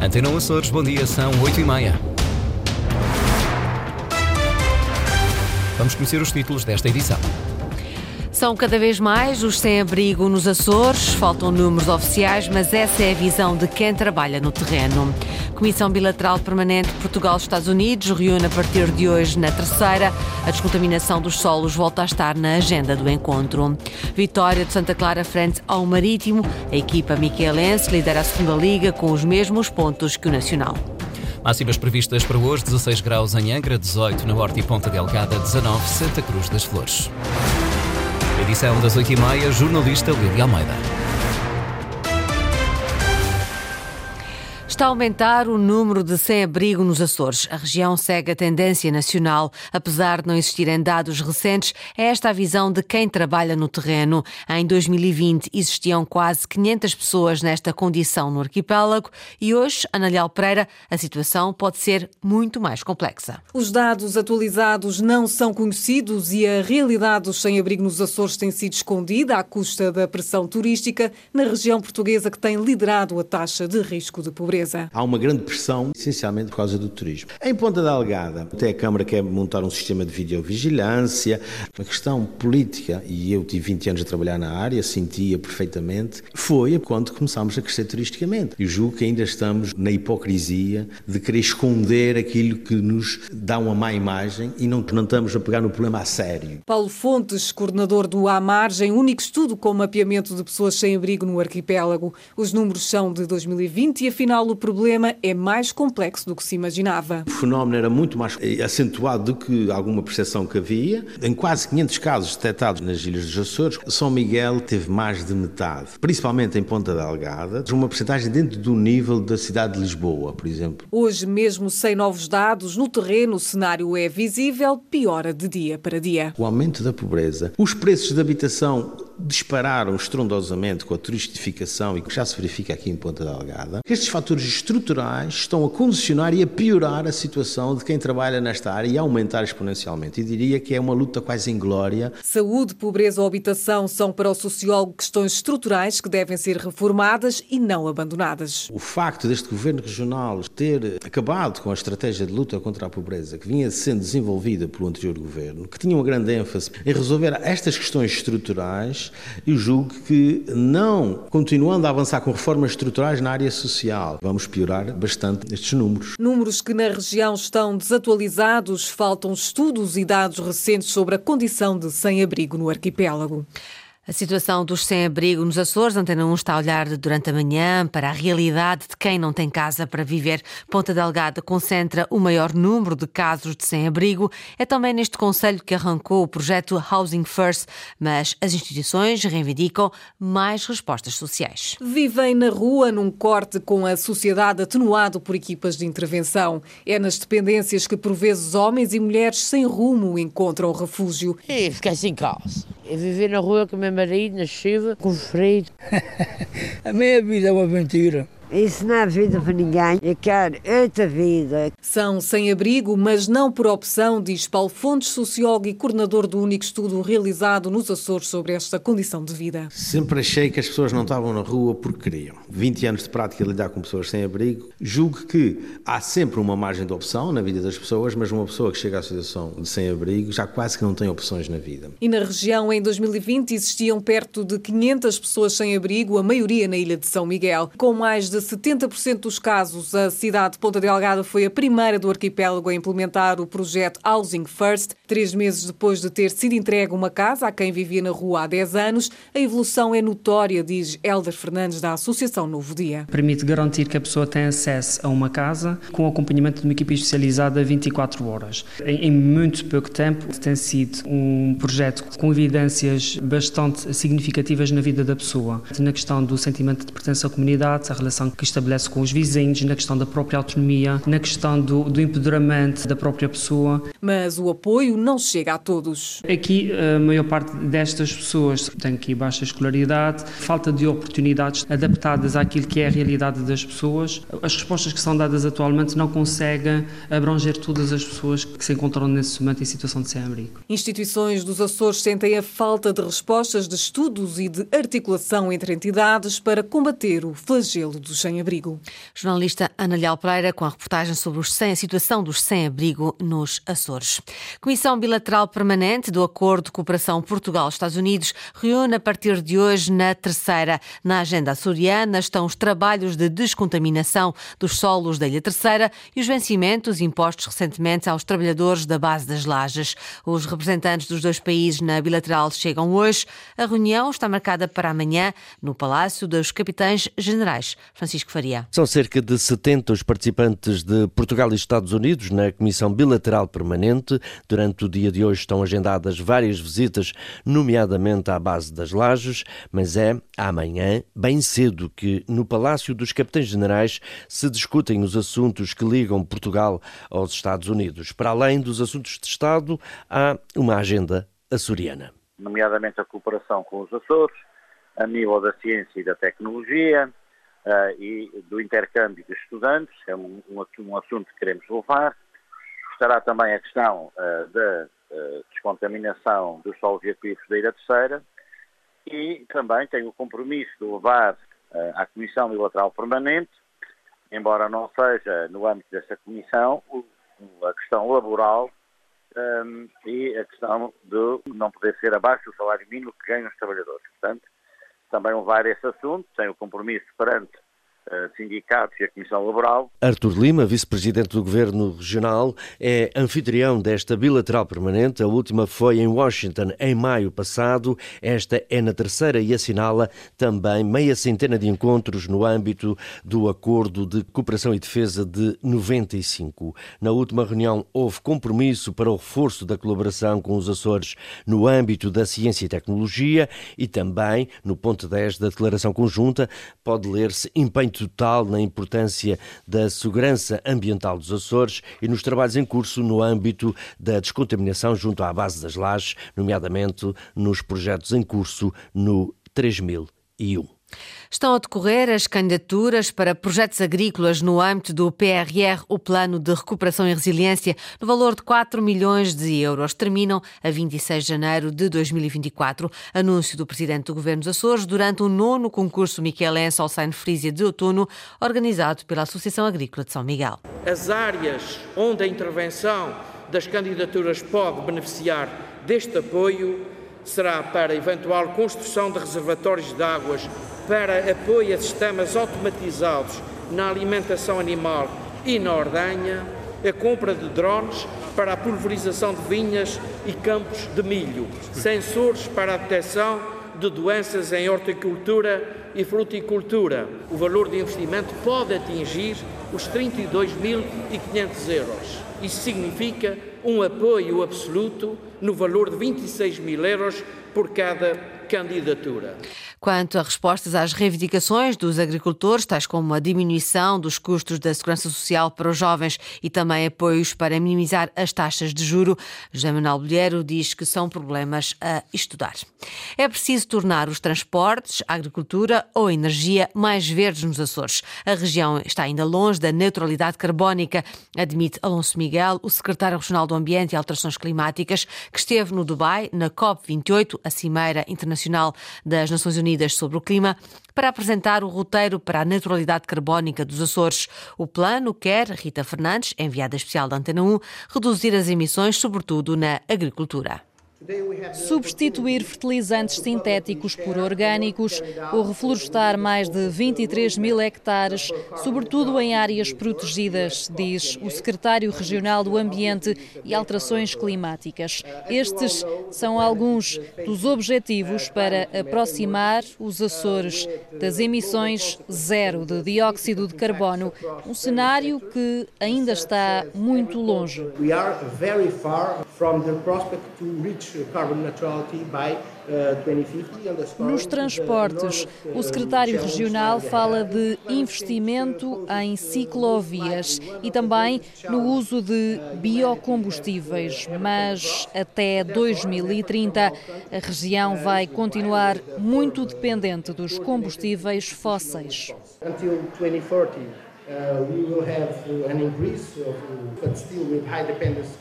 Antena Açores, bom dia, são 8 e meia. Vamos conhecer os títulos desta edição. São cada vez mais os sem-abrigo nos Açores, faltam números oficiais, mas essa é a visão de quem trabalha no terreno. Comissão Bilateral Permanente Portugal-Estados Unidos reúne a partir de hoje na terceira. A descontaminação dos solos volta a estar na agenda do encontro. Vitória de Santa Clara frente ao Marítimo. A equipa miquelense lidera a segunda liga com os mesmos pontos que o Nacional. Máximas previstas para hoje: 16 graus em Angra, 18 na Horta e Ponta Delgada, 19 Santa Cruz das Flores. Edição das 8h30, jornalista Lídia Almeida. Está a aumentar o número de sem-abrigo nos Açores. A região segue a tendência nacional. Apesar de não existirem dados recentes, é esta a visão de quem trabalha no terreno. Em 2020 existiam quase 500 pessoas nesta condição no arquipélago e hoje, Analial Pereira, a situação pode ser muito mais complexa. Os dados atualizados não são conhecidos e a realidade dos sem-abrigo nos Açores tem sido escondida à custa da pressão turística na região portuguesa que tem liderado a taxa de risco de pobreza. Há uma grande pressão, essencialmente por causa do turismo. Em Ponta da Algada, até a Câmara quer montar um sistema de videovigilância. A questão política, e eu tive 20 anos a trabalhar na área, sentia perfeitamente, foi quando começámos a crescer turisticamente. Eu julgo que ainda estamos na hipocrisia de querer esconder aquilo que nos dá uma má imagem e não, não estamos a pegar no problema a sério. Paulo Fontes, coordenador do À Margem, único estudo com mapeamento de pessoas sem abrigo no arquipélago. Os números são de 2020 e afinal o problema é mais complexo do que se imaginava. O fenómeno era muito mais acentuado do que alguma percepção que havia. Em quase 500 casos detectados nas Ilhas dos Açores, São Miguel teve mais de metade, principalmente em Ponta Delgada, uma porcentagem dentro do nível da cidade de Lisboa, por exemplo. Hoje, mesmo sem novos dados, no terreno o cenário é visível, piora de dia para dia. O aumento da pobreza, os preços de habitação dispararam estrondosamente com a turistificação e que já se verifica aqui em Ponta Delgada. Estes fatores estruturais estão a condicionar e a piorar a situação de quem trabalha nesta área e a aumentar exponencialmente. E diria que é uma luta quase inglória. Saúde, pobreza ou habitação são para o sociólogo questões estruturais que devem ser reformadas e não abandonadas. O facto deste governo regional ter acabado com a estratégia de luta contra a pobreza que vinha sendo desenvolvida pelo anterior governo, que tinha uma grande ênfase em resolver estas questões estruturais, e julgo que não continuando a avançar com reformas estruturais na área social, vamos piorar bastante estes números. Números que na região estão desatualizados, faltam estudos e dados recentes sobre a condição de sem-abrigo no arquipélago. A situação dos sem-abrigo nos Açores, Antena 1 está a olhar durante a manhã para a realidade de quem não tem casa para viver. Ponta Delgada concentra o maior número de casos de sem-abrigo. É também neste Conselho que arrancou o projeto Housing First, mas as instituições reivindicam mais respostas sociais. Vivem na rua num corte com a sociedade atenuado por equipas de intervenção. É nas dependências que por vezes homens e mulheres sem rumo encontram refúgio. E fiquei sem casa. É viver na rua com o meu marido, na chuva, com frio. a minha vida é uma aventura. Isso não é vida para ninguém. Eu quero outra vida. São sem abrigo, mas não por opção, diz Paulo Fontes, sociólogo e coordenador do único estudo realizado nos Açores sobre esta condição de vida. Sempre achei que as pessoas não estavam na rua porque queriam. 20 anos de prática a lidar com pessoas sem abrigo. Julgo que há sempre uma margem de opção na vida das pessoas, mas uma pessoa que chega à situação de sem abrigo já quase que não tem opções na vida. E na região, em 2020, existiam perto de 500 pessoas sem abrigo, a maioria na ilha de São Miguel, com mais de de 70% dos casos, a cidade de Ponta Delgada foi a primeira do arquipélago a implementar o projeto Housing First. Três meses depois de ter sido entregue uma casa a quem vivia na rua há 10 anos, a evolução é notória, diz Helder Fernandes, da Associação Novo Dia. Permite garantir que a pessoa tem acesso a uma casa com acompanhamento de uma equipe especializada 24 horas. Em, muito pouco tempo, tem sido um projeto com evidências bastante significativas na vida da pessoa, na questão do sentimento de pertença à comunidade, a relação relação que estabelece com os vizinhos, na questão da própria autonomia, na questão do, do empoderamento da própria pessoa. Mas o apoio não chega a todos. Aqui, a maior parte destas pessoas tem aqui baixa escolaridade, falta de oportunidades adaptadas àquilo que é a realidade das pessoas. As respostas que são dadas atualmente não conseguem abranger todas as pessoas que se encontram nesse momento em situação de sem-abrigo. Instituições dos Açores sentem a falta de respostas de estudos e de articulação entre entidades para combater o flagelo dos dos sem-abrigo. Jornalista Ana Leal Pereira com a reportagem sobre os sem, a situação dos sem-abrigo nos Açores. Comissão Bilateral Permanente do Acordo de Cooperação Portugal-Estados Unidos reúne a partir de hoje na terceira. Na agenda açoriana estão os trabalhos de descontaminação dos solos da Ilha Terceira e os vencimentos impostos recentemente aos trabalhadores da base das lajes. Os representantes dos dois países na bilateral chegam hoje. A reunião está marcada para amanhã no Palácio dos Capitães Generais. Francisco Faria. São cerca de 70 os participantes de Portugal e Estados Unidos na Comissão Bilateral Permanente. Durante o dia de hoje estão agendadas várias visitas, nomeadamente à base das lajes, mas é amanhã, bem cedo, que no Palácio dos Capitães Generais se discutem os assuntos que ligam Portugal aos Estados Unidos. Para além dos assuntos de Estado, há uma agenda açoriana. Nomeadamente a cooperação com os Açores, a nível da ciência e da tecnologia uh, e do intercâmbio de estudantes, é um, um, um, assunto que queremos levar. Estará também a questão uh, da uh, descontaminação dos solos e aquíferos da Ilha Terceira e também tenho o compromisso de levar à Comissão Bilateral Permanente, embora não seja no âmbito dessa comissão, a questão laboral um, e a questão de não poder ser abaixo do salário mínimo que ganham os trabalhadores. Portanto, também levar esse assunto, tem o compromisso perante sindicatos e a Comissão Laboral. Artur Lima, vice-presidente do Governo Regional, é anfitrião desta bilateral permanente. A última foi em Washington em maio passado. Esta é na terceira e assinala também meia centena de encontros no âmbito do Acordo de Cooperação e Defesa de 95. Na última reunião houve compromisso para o reforço da colaboração com os Açores no âmbito da ciência e tecnologia e também no ponto 10 da declaração conjunta pode ler-se empenho total na importância da segurança ambiental dos Açores e nos trabalhos em curso no âmbito da descontaminação junto à base das lajes, nomeadamente nos projetos em curso no 3001. Estão a decorrer as candidaturas para projetos agrícolas no âmbito do PRR, o Plano de Recuperação e Resiliência, no valor de 4 milhões de euros. Terminam a 26 de janeiro de 2024. Anúncio do Presidente do Governo dos Açores durante o nono concurso Michelense Alsain Frisia de outono, organizado pela Associação Agrícola de São Miguel. As áreas onde a intervenção das candidaturas pode beneficiar deste apoio será para eventual construção de reservatórios de águas para apoio a sistemas automatizados na alimentação animal e na ordenha, a compra de drones para a pulverização de vinhas e campos de milho, sensores para a detecção de doenças em horticultura e fruticultura. O valor de investimento pode atingir os 32.500 euros. Isso significa um apoio absoluto no valor de 26 mil euros por cada candidatura. Quanto a respostas às reivindicações dos agricultores, tais como a diminuição dos custos da segurança social para os jovens e também apoios para minimizar as taxas de juro, José Manuel Bolheiro diz que são problemas a estudar. É preciso tornar os transportes, a agricultura ou a energia mais verdes nos Açores. A região está ainda longe da neutralidade carbónica, admite Alonso Miguel, o secretário regional do Ambiente e Alterações Climáticas, que esteve no Dubai na COP28, a Cimeira Internacional das Nações Unidas sobre o Clima para apresentar o roteiro para a neutralidade carbónica dos Açores. O plano quer, Rita Fernandes, enviada especial da Antena 1, reduzir as emissões, sobretudo na agricultura. Substituir fertilizantes sintéticos por orgânicos ou reflorestar mais de 23 mil hectares, sobretudo em áreas protegidas, diz o secretário regional do Ambiente e Alterações Climáticas. Estes são alguns dos objetivos para aproximar os Açores das emissões zero de dióxido de carbono, um cenário que ainda está muito longe. We are very far from the prospect to reach Nos transportes, o secretário regional fala de investimento em ciclovias e também no uso de biocombustíveis, mas até 2030 a região vai continuar muito dependente dos combustíveis fósseis. Until 2040, uh, we will have an increase of, but still with high dependence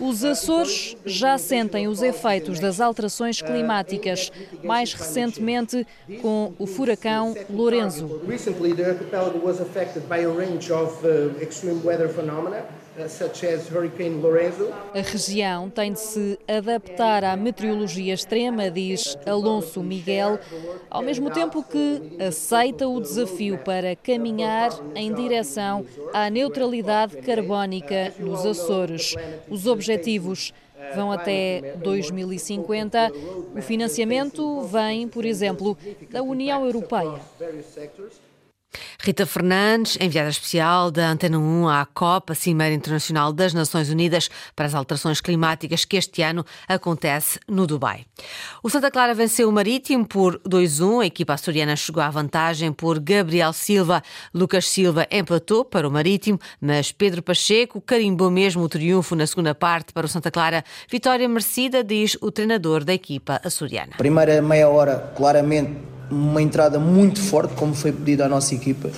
Os Açores já sentem os efeitos das alterações climáticas, mais recentemente com o furacão Lorenzo. A região tem de se adaptar à meteorologia extrema, diz Alonso Miguel, ao mesmo tempo que aceita o desafio para caminhar em direção à neutralidade carbónica nos Açores. Os objetivos vão até 2050. O financiamento vem, por exemplo, da União Europeia. Rita Fernandes, enviada especial da Antena 1 à COP, a Cimeira Internacional das Nações Unidas para as Alterações Climáticas, que este ano acontece no Dubai. O Santa Clara venceu o Marítimo por 2-1. A equipa açoriana chegou à vantagem por Gabriel Silva. Lucas Silva empatou para o Marítimo, mas Pedro Pacheco carimbou mesmo o triunfo na segunda parte para o Santa Clara. Vitória merecida, diz o treinador da equipa açoriana. Primeira meia hora, claramente uma entrada muito forte, como foi pedido à nossa equipa,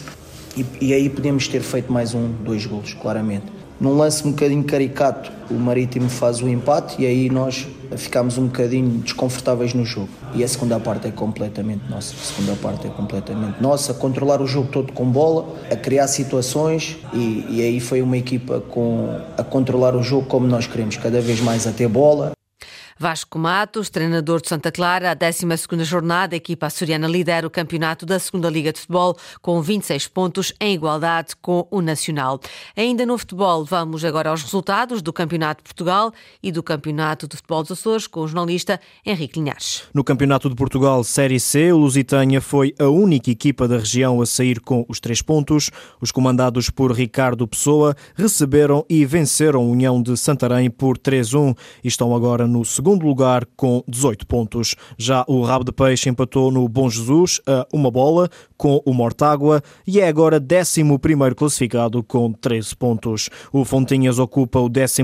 e, e aí podíamos ter feito mais um, dois golos, claramente. Num lance um bocadinho caricato, o Marítimo faz o empate e aí nós ficámos um bocadinho desconfortáveis no jogo. E a segunda parte é completamente nossa. A segunda parte é completamente nossa. Controlar o jogo todo com bola, a criar situações e, e aí foi uma equipa com, a controlar o jogo como nós queremos, cada vez mais a ter bola. Vasco Matos, treinador de Santa Clara, a 12 jornada, a equipa açoriana lidera o campeonato da Segunda Liga de Futebol com 26 pontos, em igualdade com o Nacional. Ainda no futebol, vamos agora aos resultados do Campeonato de Portugal e do Campeonato de Futebol dos Açores com o jornalista Henrique Linhares. No Campeonato de Portugal Série C, o Lusitânia foi a única equipa da região a sair com os três pontos. Os comandados por Ricardo Pessoa receberam e venceram a União de Santarém por 3-1 e estão agora no segundo segundo lugar com 18 pontos. Já o Rabo de Peixe empatou no Bom Jesus a uma bola com o Mortágua e é agora 11 classificado com 13 pontos. O Fontinhas ocupa o 13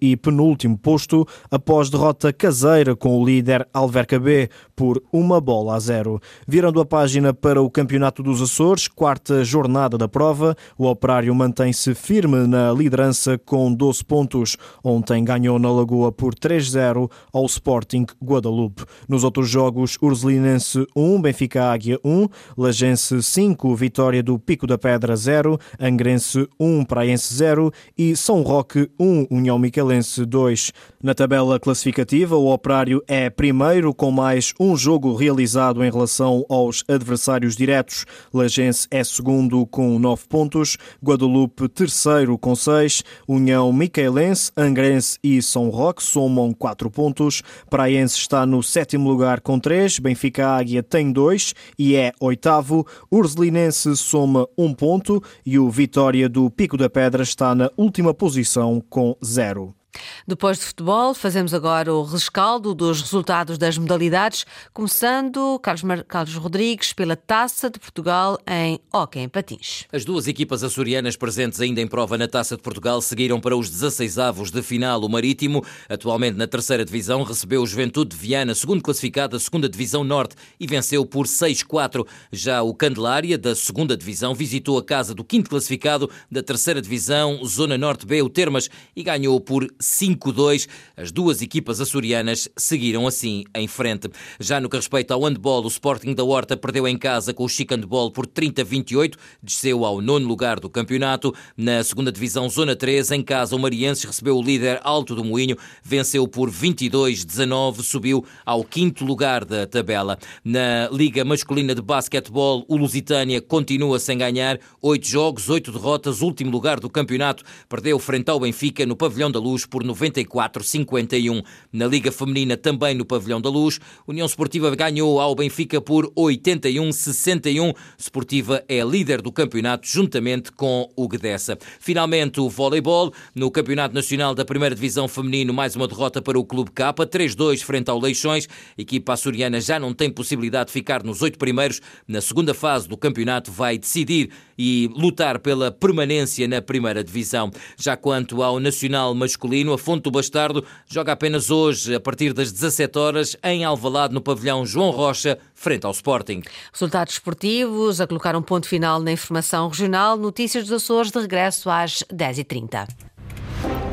e penúltimo posto após derrota caseira com o líder Alverca B por uma bola a zero. Virando a página para o Campeonato dos Açores, quarta jornada da prova, o Operário mantém-se firme na liderança com 12 pontos. Ontem ganhou na Lagoa por 3-0 ao Sporting Guadalupe. Nos outros jogos, Ursulinense 1, Benfica Águia 1, Lagense 5, Vitória do Pico da Pedra 0, Angrense 1, Praense 0 e São Roque 1, União Miquelense 2. Na tabela classificativa, o Operário é primeiro com mais um jogo realizado em relação aos adversários diretos. Lagense é segundo com 9 pontos, Guadalupe terceiro com 6, União Miquelense, Angrense e São Roque somam 4 pontos pontos. Praense está no sétimo lugar com três. Benfica Águia tem dois e é oitavo. Ursulinense soma um ponto e o Vitória do Pico da Pedra está na última posição com zero. Depois de futebol, fazemos agora o rescaldo dos resultados das modalidades, começando Carlos, Mar... Carlos Rodrigues pela Taça de Portugal em Hockey em Patins. As duas equipas açorianas presentes ainda em prova na Taça de Portugal seguiram para os 16 avos de final. O Marítimo, atualmente na terceira divisão, recebeu o Juventude de Viana, segundo classificado da segunda divisão norte e venceu por 6-4. Já o Candelária, da segunda divisão, visitou a casa do quinto classificado da terceira divisão, Zona Norte B, o Termas, e ganhou por 5-2. As duas equipas açorianas seguiram assim em frente. Já no que respeita ao handball, o Sporting da Horta perdeu em casa com o Chico Handball por 30-28, desceu ao nono lugar do campeonato. Na segunda divisão, Zona 3, em casa, o Marienses recebeu o líder Alto do Moinho, venceu por 22-19, subiu ao quinto lugar da tabela. Na Liga Masculina de Basquetebol, o Lusitânia continua sem ganhar, oito jogos, oito derrotas, último lugar do campeonato, perdeu frente ao Benfica no Pavilhão da Luz por 94-51. Na Liga Feminina, também no Pavilhão da Luz, União Esportiva ganhou ao Benfica por 81-61. Esportiva é líder do campeonato juntamente com o Guedessa. Finalmente, o voleibol. No Campeonato Nacional da Primeira Divisão Feminino, mais uma derrota para o Clube K, 3-2 frente ao Leixões. A equipa açoriana já não tem possibilidade de ficar nos oito primeiros. Na segunda fase do campeonato vai decidir e lutar pela permanência na Primeira Divisão. Já quanto ao Nacional Masculino, masculino, a Fonte do Bastardo joga apenas hoje, a partir das 17 horas, em Alvalade, no pavilhão João Rocha, frente ao Sporting. Resultados esportivos a colocar um ponto final na informação regional. Notícias dos Açores de regresso às 10h30.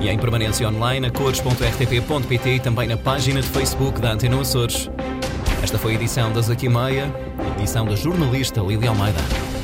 E em permanência online a cores.rtp.pt e também na página de Facebook da Antena Açores. Esta foi a edição das 8 meia, edição da jornalista Lília Almeida.